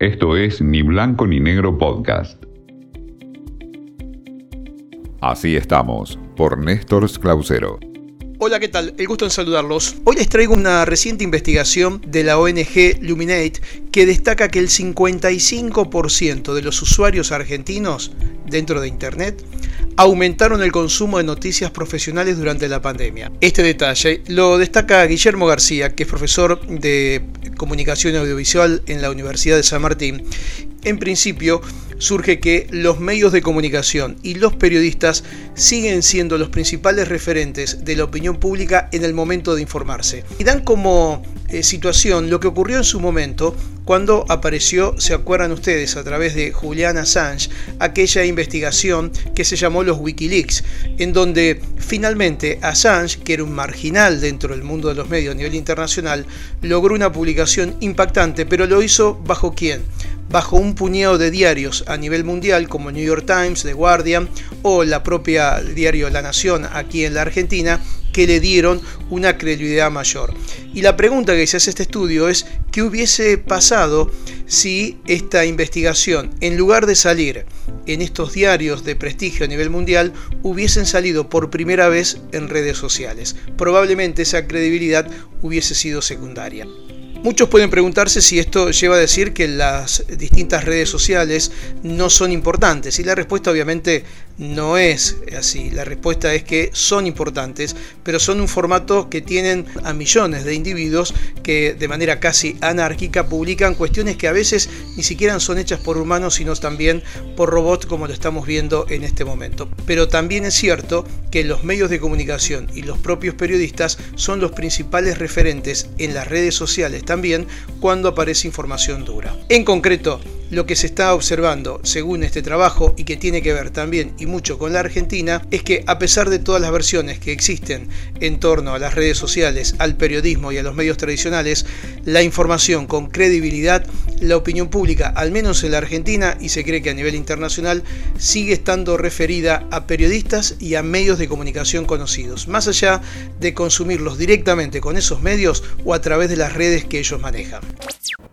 Esto es Ni Blanco ni Negro Podcast. Así estamos, por Néstor Clausero. Hola, ¿qué tal? El gusto en saludarlos. Hoy les traigo una reciente investigación de la ONG Luminate que destaca que el 55% de los usuarios argentinos dentro de Internet aumentaron el consumo de noticias profesionales durante la pandemia. Este detalle lo destaca Guillermo García, que es profesor de comunicación audiovisual en la Universidad de San Martín. En principio, surge que los medios de comunicación y los periodistas siguen siendo los principales referentes de la opinión pública en el momento de informarse. Y dan como eh, situación lo que ocurrió en su momento cuando apareció, se acuerdan ustedes, a través de Julian Assange, aquella investigación que se llamó los Wikileaks, en donde finalmente Assange, que era un marginal dentro del mundo de los medios a nivel internacional, logró una publicación impactante, pero lo hizo bajo quién? Bajo un puñado de diarios a nivel mundial como New York Times, The Guardian o la propia diario La Nación aquí en la Argentina que le dieron una credibilidad mayor. Y la pregunta que se hace este estudio es qué hubiese pasado si esta investigación, en lugar de salir en estos diarios de prestigio a nivel mundial, hubiesen salido por primera vez en redes sociales. Probablemente esa credibilidad hubiese sido secundaria. Muchos pueden preguntarse si esto lleva a decir que las distintas redes sociales no son importantes y la respuesta obviamente no es así. La respuesta es que son importantes, pero son un formato que tienen a millones de individuos que de manera casi anárquica publican cuestiones que a veces ni siquiera son hechas por humanos, sino también por robots como lo estamos viendo en este momento. Pero también es cierto que los medios de comunicación y los propios periodistas son los principales referentes en las redes sociales también cuando aparece información dura. En concreto, lo que se está observando según este trabajo y que tiene que ver también y mucho con la Argentina es que a pesar de todas las versiones que existen en torno a las redes sociales, al periodismo y a los medios tradicionales, la información con credibilidad, la opinión pública, al menos en la Argentina y se cree que a nivel internacional, sigue estando referida a periodistas y a medios de comunicación conocidos, más allá de consumirlos directamente con esos medios o a través de las redes que ellos manejan.